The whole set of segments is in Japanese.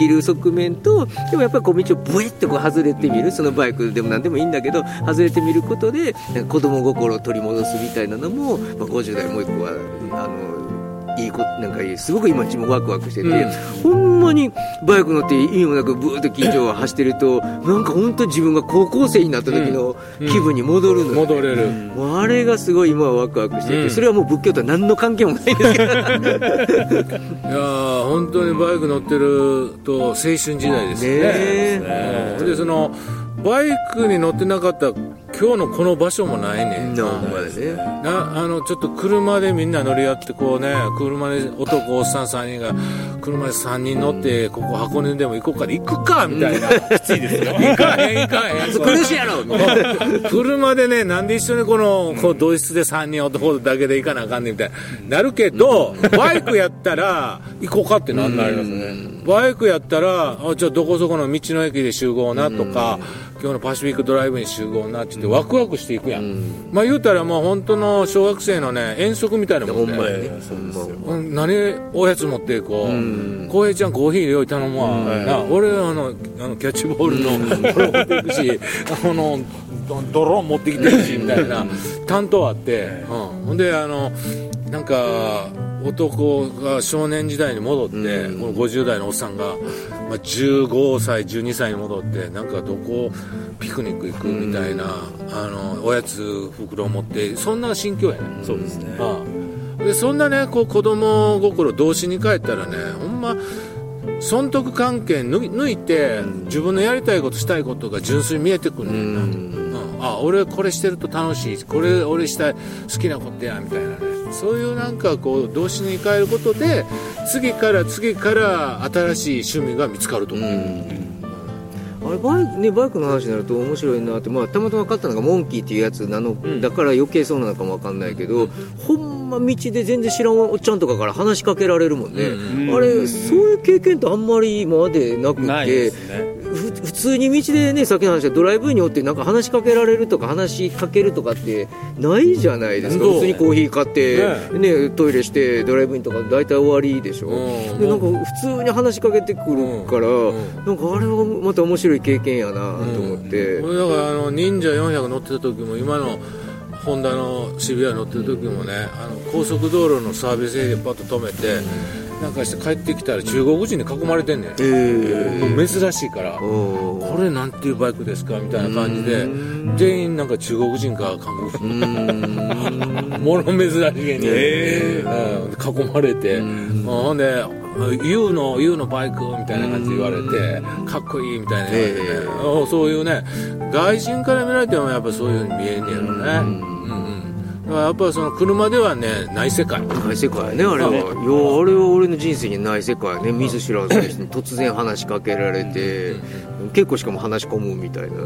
きる側面とでもやっぱりこう道をブイッとこう外れてみるそのバイクでも何でもいいんだけど外れてみることで子供心を取り戻すみたいなのも、まあ、50代もう一個はあのいいこなんかいいすごく今自分ワクワクしてて、うん、ほんまにバイク乗って意味もなくブーッと近所を走ってるとなんか本当自分が高校生になった時の気分に戻るの、うん、戻れる、あれがすごい今はワクワクしてて、それはもう仏教とは何の関係もないんですけど いや本当にバイク乗ってると青春時代ですよねね。でそのバイクに乗ってなかった今日のこの場所もないね。ん。なあのちょっと車でみんな乗り合ってこうね車で男おっさん3人が車で3人乗ってここ箱根でも行こうか行くかみたいな。きついですよ。行かへん行かへん。苦しいやろ。車でねなんで一緒にこのこう同室で3人男だけで行かなあかんねんみたいな。なるけどバイクやったら行こうかってなんなりますね。バイクやったらあじゃあどこそこの道の駅で集合なとか今日のパシフィックドライブに集合なって言ってワクワクしていくやん、うん、まあ言うたらもう本当の小学生のね遠足みたいなもんで、ね、何おやつ持っていこう。浩平、ちゃんコーヒー用意頼むわ、な俺あのあのキャッチボールのこれ持っていくし あのドローン持ってきてるしみたいな。担当あって、うん、ほんであのなんか男が少年時代に戻って、うん、この50代のおっさんが、まあ、15歳12歳に戻ってなんかどこピクニック行くみたいな、うん、あのおやつ袋を持ってそんな心境やねそうですね、ああ。でそんなねこう子供心童心に帰ったらねほんま損得関係抜いて自分のやりたいことしたいことが純粋に見えてくるんだよな、うん、あ俺これしてると楽しいこれ俺したい好きなことやみたいなねそういうなんかこう動詞に変えることで次から次から新しい趣味が見つかると。思う、うん。あれバイク,、ね、バイクの話になると面白いなって、まあ、たまたま買ったのがモンキーっていうやつなの、うん、だから余計そうなのかも分かんないけど、うん、ほんま道で全然知らんおっちゃんとかから話しかけられるもんね、うん、あれそういう経験ってあんまり今までなくて、ね、普通に道でねさっきの話でドライブにおってなんか話しかけられるとか話しかけるとかってないじゃないですか。普通にコーヒー買ってね、ねトイレしてドライブインとか大体終わりでしょ、うん、でなんか普通に話しかけてくるから、うん、なんかあれはまた面白い経験やなと思って、うん、だからあの忍者400乗ってた時も今のホンダの渋谷乗ってる時もねあの高速道路のサービスエリアパッと止めて、なんかして帰ってきたら中国人に囲まれてんねん、えー、珍しいから。これなんていうバイクですかみたいな感じで全員なんか中国人か韓国。人 もの珍しげに、えー、囲まれて。ほんで U の U のバイクみたいな感じで言われてかっこいいみたいな言われて、ね、そういうね外人から見られてもやっぱそういうふうに見えんねやろねやっぱりその車ではねない世界。ない世界ねあれは、いやあれは俺の人生にない世界ね。見ず知らずの人に突然話しかけられて、結構しかも話し込むみたいな、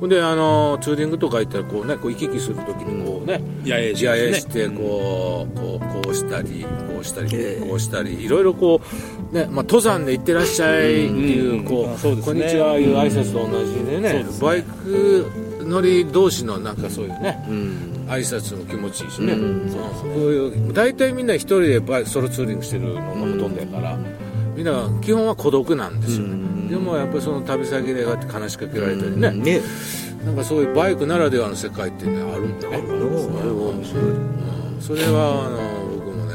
ほんであのツーリングとか行ったらこうねこう行き来するときにこうねややしてこうこうこうしたりこうしたりこうしたりいろいろこうねまあ登山で行ってらっしゃいっていうこうこんにちはいう挨拶と同じでねバイク乗り同士のなんかそういうね、挨拶も気持ちいいしね、うん、そういう。大体みんな一人でバイソロツーリングしてるのがほとんどやから、みんな基本は孤独なんですよ、でもやっぱりその旅先でこうやって話しかけられたりね,、ね。なんかそういうバイクならではの世界ってねあるんだね、それはあの僕もね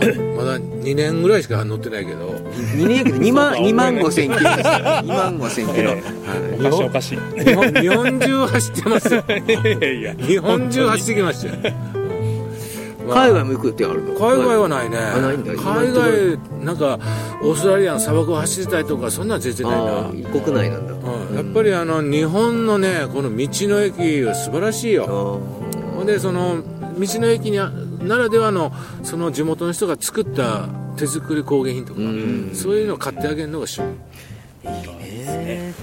あのままだ2年ぐらいしか乗ってないけど。2年やけど2万 ,2 万5千キロです2万5千キロ、おかしいおかしい。日本日本中走ってますよ。いや日本中走ってきましたよ。海外も行くってあるの？海外はないね。海外なんかオーストラリアの砂漠を走りたいとかそんな全然ないな。国内なんだ、うん、やっぱりあの日本のねこの道の駅は素晴らしいよ。ほんでその道の駅にならではのその地元の人が作った手作り工芸品とか、そういうのを買ってあげるのが趣味。いいね、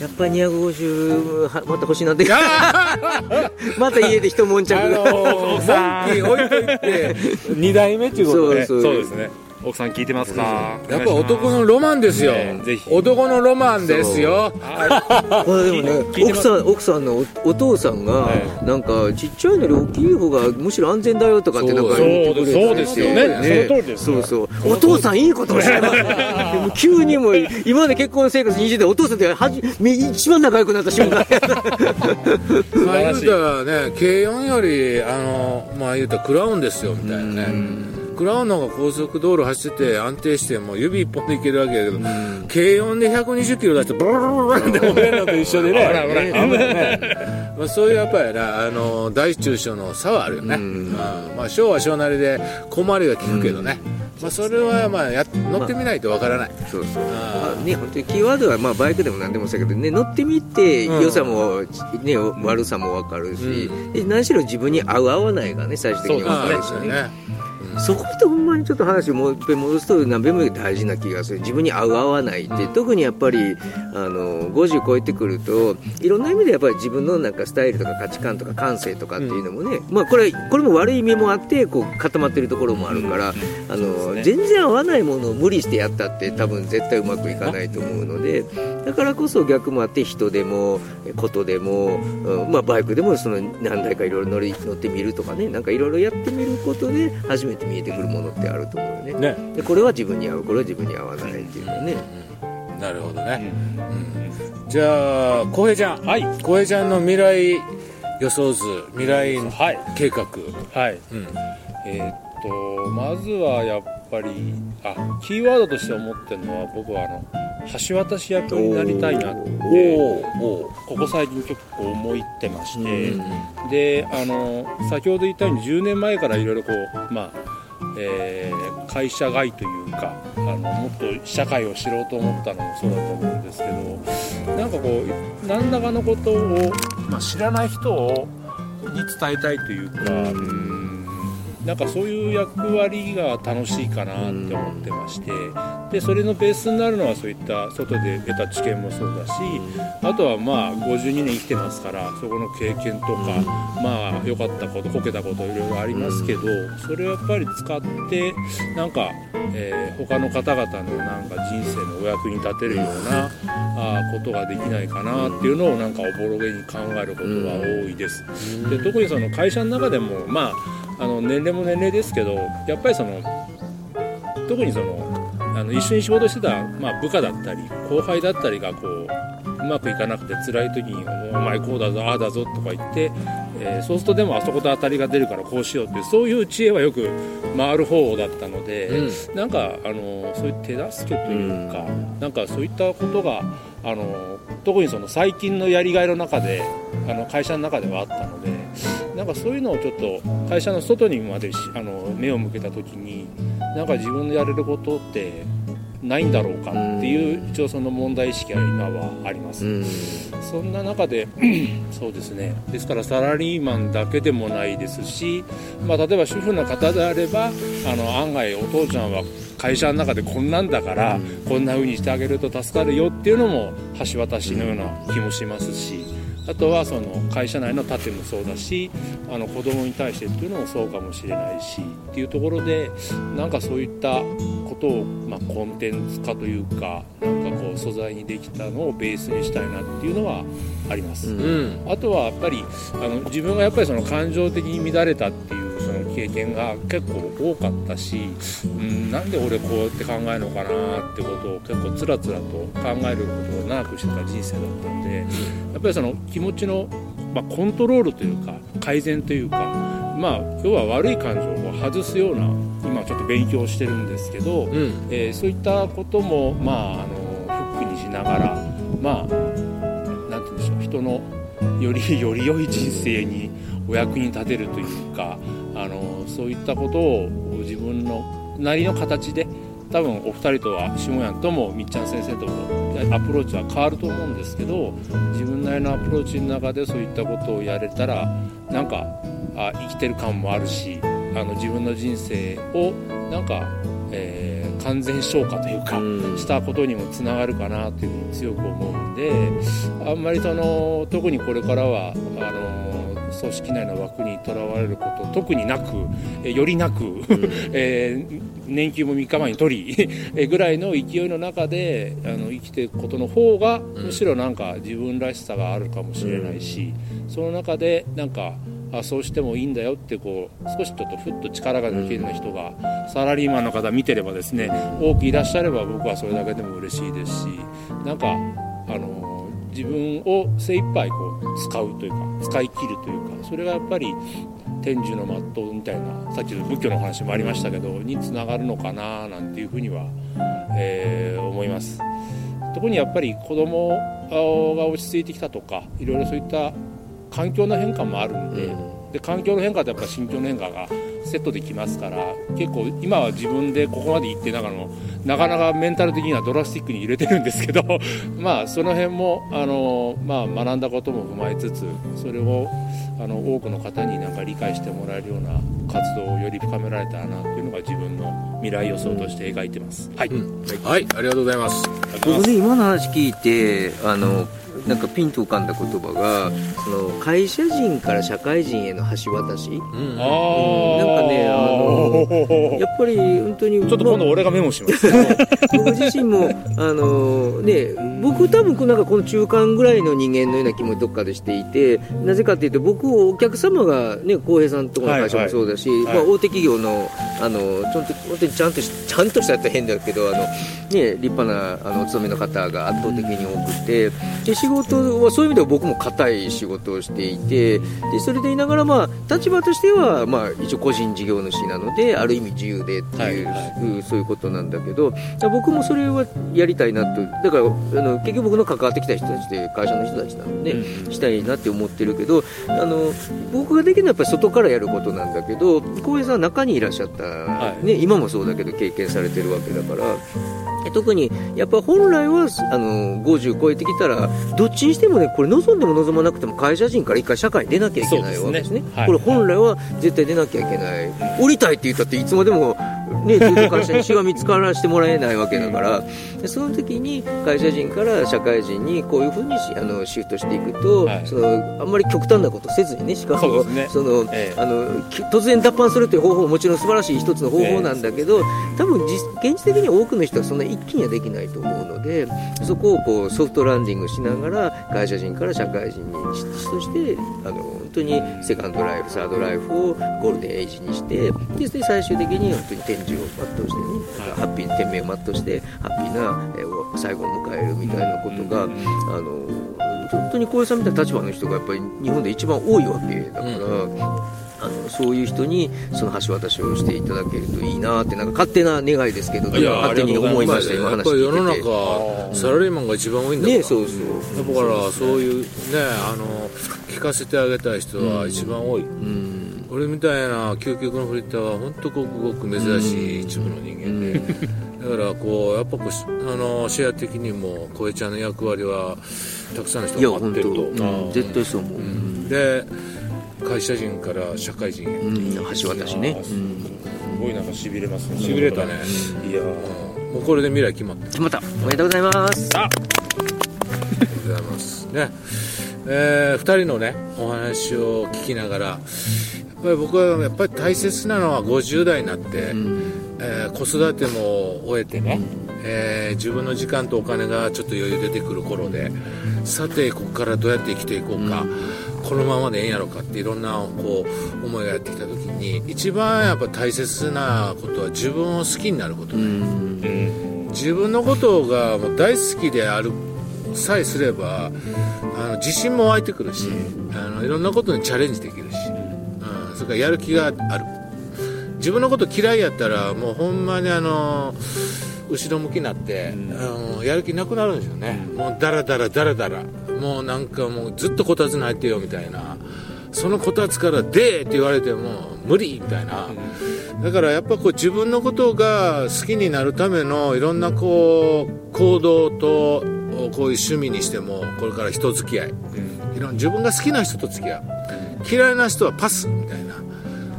やっぱり250また欲しいなって。また家で一悶着。が、あのー、モンキー置いといて 2代目っていうことでそうですね奥さん聞いてますか？やっぱ男のロマンですよ、ねぜひ。男のロマンですよ。これでもね奥さん奥さんのおお父さんが、はなんかちっちゃいのに大きい方がむしろ安全だよとかってなんかそう言ってくれてそうですよね。その通りですよそうそう。お父さんいいことをしてます。でも急にもう今まで結婚生活20でお父さんってはじめ一番仲良くなった瞬間。まあ言うたらね軽音よりあのまあ言うたらクラウンですよみたいなね。クラウンの方が高速道路走ってて安定してもう指一本でいけるわけだけど、軽音で120キロ出してブルブルブルって折れるのと一緒でねねまあ、そういうやっぱりなあの大中小の差はあるよね、うんまあ、小は小なりで小回りが効くけどね、まあ、それはまあや乗ってみないとわからない、そうそうああね本当にキーワードはまあバイクでも何でもそうやけどね乗ってみてうん良さも、ね悪さも分かるし、で何しろ自分に合う合わないがね最終的に分あかるしねあそこってほんまにちょっと話をもう一遍戻すと何べも大事な気がする。自分に合う合わないって、特にやっぱりあの50超えてくるといろんな意味でやっぱり自分のなんかスタイルとか価値観とか感性とかっていうのもね、まあこれこれも悪い意味もあってこう固まってるところもあるから、あのね。全然合わないものを無理してやったって多分絶対うまくいかないと思うのでだからこそ逆もあって人でもことでも、うんまあ、バイクでもその何台かいろいろ乗り乗ってみるとかねなんかいろいろやってみることで初めて見えてくるものってあると思うよね。ね。でこれは自分に合うこれは自分に合わないっていうのはね。なるほどね、うん。じゃあ浩平ちゃん。はい。浩平ちゃんの未来予想図未来はい。計画、はい。うん。えーっとまずはやっぱりあキーワードとして思ってるのは僕はあの橋渡し役になりたいなっておおここ最近結構思いってまして、うんであの先ほど言ったように10年前からいろいろこうまあえー会社外というかあのもっと社会を知ろうと思ったのもそうだと思うんですけどなんかこう何らかのことを、まあ、知らない人をに伝えたいというか、うん。なんかそういう役割が楽しいかなって思ってましてでそれのベースになるのはそういった外で得た知見もそうだしあとはまあ52年生きてますからそこの経験とかまあ良かったことこけたこといろいろありますけどそれをやっぱり使ってなんか、えー他の方々のなんか人生のお役に立てるようなあーことができないかなっていうのをなんかおぼろげに考えることが多いです。で特にその会社の中でもまああの年齢も年齢ですけどやっぱりその特にそのあの一緒に仕事してた、まあ、部下だったり後輩だったりがこううまくいかなくて辛い時に「お前こうだぞああだぞ」とか言って、えーそうするとでもあそこと当たりが出るからこうしようっていうそういう知恵はよく回る方だったので、なんかあのそういう手助けというか、なんかそういったことがあの特にその最近のやりがいの中であの会社の中ではあったのでなんかそういうのをちょっと会社の外にまでしあの目を向けた時になんか自分でやれることってないんだろうかっていう一応その問題意識は今はあります。うんそんな中で そうですねですからサラリーマンだけでもないですし、まあ、例えば主婦の方であればあの案外お父ちゃんは会社の中でこんなんだから、こんな風にしてあげると助かるよっていうのも橋渡しのような気もしますし。あとはその会社内の盾もそうだしあの子供に対してっていうのもそうかもしれないしっていうところでなんかそういったことを、まあ、コンテンツ化というかなんかこう素材にできたのをベースにしたいなっていうのはあります。うんあとはやっぱりあの自分がやっぱりその感情的に乱れたって経験が結構多かったし、うん、なんで俺こうやって考えるのかなってことを結構つらつらと考えることを長くしてた人生だったんで、やっぱりその気持ちの、まあ、コントロールというか改善というか、まあ、要は悪い感情を外すような今ちょっと勉強してるんですけど、うん。えーそういったことも、まあ、あのフックにしながら、まあ、なんて言うんでしょう人のよりより良い人生にお役に立てるというかそういったことを自分のなりの形で多分お二人とは下屋ともみっちゃん先生ともアプローチは変わると思うんですけど自分なりのアプローチの中でそういったことをやれたらなんかあ生きてる感もあるしあの自分の人生をなんか、えー完全消化というか、うん。したことにもつながるかなというふうに強く思うんであんまりその特にこれからはあの組織内の枠にとらわれること特になく、えよりなく、えー年休も3日前に取り えぐらいの勢いの中であの生きていくことの方が、むしろなんか自分らしさがあるかもしれないし、その中でなんかあそうしてもいいんだよってこう少しちょっとふっと力が抜けるような人がサラリーマンの方見てればですね多くいらっしゃれば僕はそれだけでも嬉しいですしなんかあの自分を精一杯こう使うというか使い切るというかそれがやっぱり天寿の全うみたいなさっきの仏教の話もありましたけどにつながるのかななんていうふうには、えー思います。特にやっぱり子供が落ち着いてきたとかいろいろそういった環境の変化もあるんで,、で環境の変化とやっぱ心境の変化がセットできますから結構今は自分でここまで行ってながらのなかなかメンタル的にはドラスティックに入れてるんですけど まあその辺もあの、まあ、学んだことも踏まえつつそれをあの多くの方になんか理解してもらえるような活動をより深められたらなというのが自分の未来予想として描いてます。はい、はい。ありがとうございます。僕ね今の話聞いてあのなんかピンと浮かんだ言葉がその会社人から社会人への橋渡し？うん。あー。なんかねあのやっぱり本当にちょっと今度俺がメモします。僕自身もあのね僕多分なんかこの中間ぐらいの人間のような気もどっかでしていてなぜかっていうと僕お客様がね浩平さんとこの会社もそうだし、はい。まあ、大手企業のあのちょっと本当にちゃんとしちゃんとしたやったら変だけどあの、ね、立派なあのお勤めの方が圧倒的に多くてで仕事はそういう意味では僕も固い仕事をしていてでそれでいながら、まあ、立場としては、まあ、一応個人事業主なのである意味自由でっていう、はいうんそういうことなんだけど僕もそれはやりたいなとだからあの結局僕の関わってきた人たちって会社の人たちなので、したいなって思ってるけどあの僕ができるのはやっぱり外からやることなんだけど浩平さんは中にいらっしゃった、い。ね、今もそうだけど経験されてるわけだから。特にやっぱ本来はあの50超えてきたらどっちにしてもねこれ望んでも望まなくても会社人から一回社会に出なきゃいけないわけですね。ね。はい。これ本来は絶対出なきゃいけない。降りたいって言ったっていつまでもね、会社にしがみつからしてもらえないわけだから、でその時に会社人から社会人にこういうふうにしあのシフトしていくと、はい。そのあんまり極端なことせずにね、しかもその、ええ。あのき突然脱藩するという方法ももちろん素晴らしい一つの方法なんだけど、多分実現実的に多くの人はそんな一気にはできないと思うので、そこをこうソフトランディングしながら会社人から社会人にそしてあの本当にセカンドライフ、サードライフをゴールデンエイジにして、でで最終的に本当に天寿を全うしてね、ハッピー天命を全うしてハッピーな、えー最後を迎えるみたいなことが、あの本当に小江さんみたいな立場の人がやっぱり日本で一番多いわけだから。あのそういう人にその橋渡しをしていただけるといいなってなんか勝手な願いですけど勝手に思いましたや今話っぱり世の聞いてて中サラリーマンが一番多いんだから。ねそうそうだからそういうねあの聞かせてあげたい人は一番多い、うん俺みたいな究極のフリッターは本当ごくごく珍しい一部の人間で、だからこうやっぱこうしあのシェア的にも小江ちゃんの役割はたくさんの人が待ってると、うん。絶対そう思う、うん。で会社人から社会人へ、うん、橋渡しね。すごいなんかしびれますね。しびれたね、いやもうこれで未来決まった。決まった。おめでとうございます。あ。ありがとうございます。ね。えー、2人のねお話を聞きながら僕はやっぱり大切なのは50代になって、えー子育ても終えてね、えー自分の時間とお金がちょっと余裕出てくる頃でさてここからどうやって生きていこうか、このままでええんやろかっていろんなこう思いがやってきた時に一番やっぱ大切なことは自分を好きになることね、自分のことがもう大好きであるさえすればあの自信も湧いてくるし、あのいろんなことにチャレンジできるし、うん、それからやる気がある。自分のこと嫌いやったらもうほんまにあの後ろ向きになって、あのやる気なくなるんですよね、もうダラダラダラダラ。もうなんかもうずっとこたつに入ってよみたいな。そのこたつから「で!」って言われても無理みたいな、だからやっぱこう自分のことが好きになるためのいろんなこう行動とこういう趣味にしてもこれから人付き合い、いろん自分が好きな人と付き合う、嫌いな人はパスみたいな。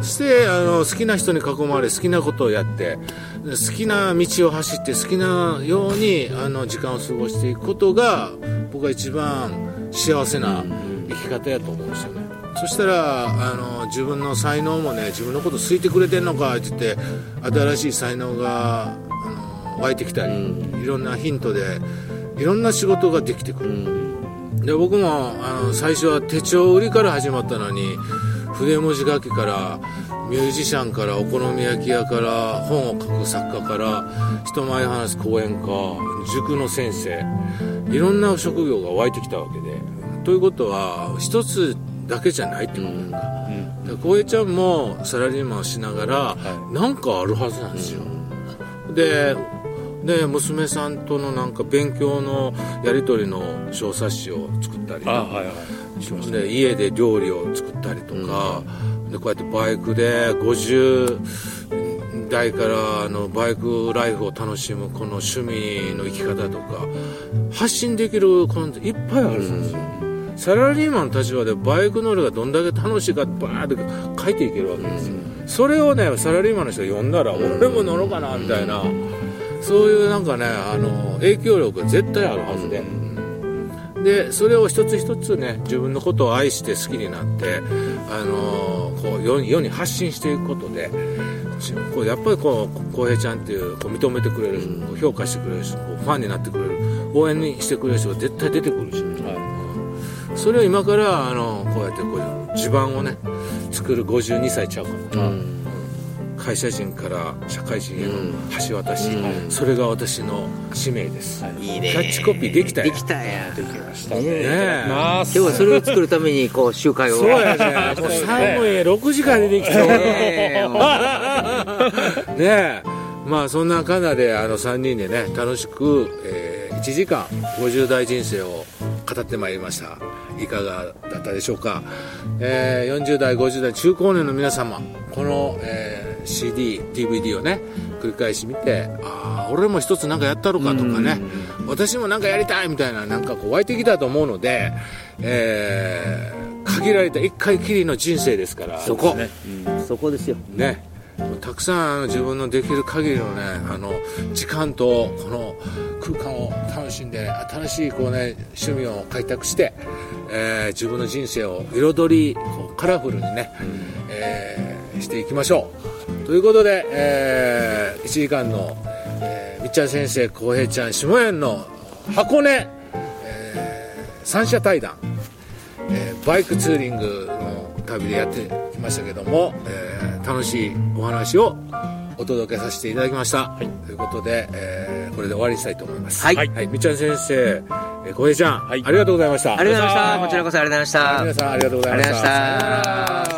そしてあの好きな人に囲まれ好きなことをやって好きな道を走って好きなようにあの時間を過ごしていくことが僕は一番幸せな生き方やと思うんですよね。そしたらあの自分の才能もね自分のこと好いてくれてんのかって言って新しい才能があの湧いてきたり、いろんなヒントでいろんな仕事ができてくる、で僕もあの最初は手帳売りから始まったのに筆文字書きからミュージシャンからお好み焼き屋から本を書く作家から人前話す講演家塾の先生いろんな職業が湧いてきたわけで。ということは一つだけじゃないってことなんだ、で浩平ちゃんもサラリーマンをしながら、なんかあるはずなんですよ、でで娘さんとのなんか勉強のやり取りの小冊子を作ったりあはいはい。しましたで家で料理を作ったりとか、でこうやってバイクで50代からあのバイクライフを楽しむこの趣味の生き方とか発信できるコンテンツいっぱいあるんですよ、サラリーマンの立場でバイク乗りがどんだけ楽しいかバーって書いていけるわけですよ、それをねサラリーマンの人が読んだら俺も乗ろうかなみたいな、そういうなんかねあの影響力が絶対あるはずで、でそれを一つ一つね自分のことを愛して好きになって、あのこう世に世に発信していくことでちこうやっぱりこう浩平ちゃんっていうこう認めてくれる、こう評価してくれる人ファンになってくれる応援にしてくれる人が絶対出てくるし、それを今からあのこうやってこう地盤をね作る52歳ちゃうかな、会社人から社会人への橋渡し、それが私の使命です、い。いね。キャッチコピーできたよできたやん。できましたね。ねえ。ます今日はそれを作るためにこう集会を。そうやね。もう寒い6時間出てきたねえ。まあそんなかなであの3人でね楽しく、えー1時間50代人生を語ってまいりました。いかがだったでしょうか、えー40代50代中高年の皆様この、えー CDDVD をね繰り返し見てああ俺も一つなんかやったろかとかね私もなんかやりたいみたいななんかこう湧いてきたと思うので、えー限られた一回きりの人生ですから。そこ。ね。そこですよ。ね。たくさん自分のできる限りのねあの時間とこの空間を楽しんで新しいこうね趣味を開拓して、えー自分の人生を彩りこうカラフルにね、えーしていきましょうということで、え1時間の、えーみっちゃん先生浩平ちゃん下園の箱根、えー三者対談えーバイクツーリングの旅でやってきましたけども、えー楽しいお話をお届けさせていただきました、ということで、えーこれで終わりにしたいと思います。はい。みっちゃん先生えー小平ちゃん、はい。ありがとうございました。ありがとうございました。こちらこそありがとうございました。皆さんありがとうございました。ありがとうございました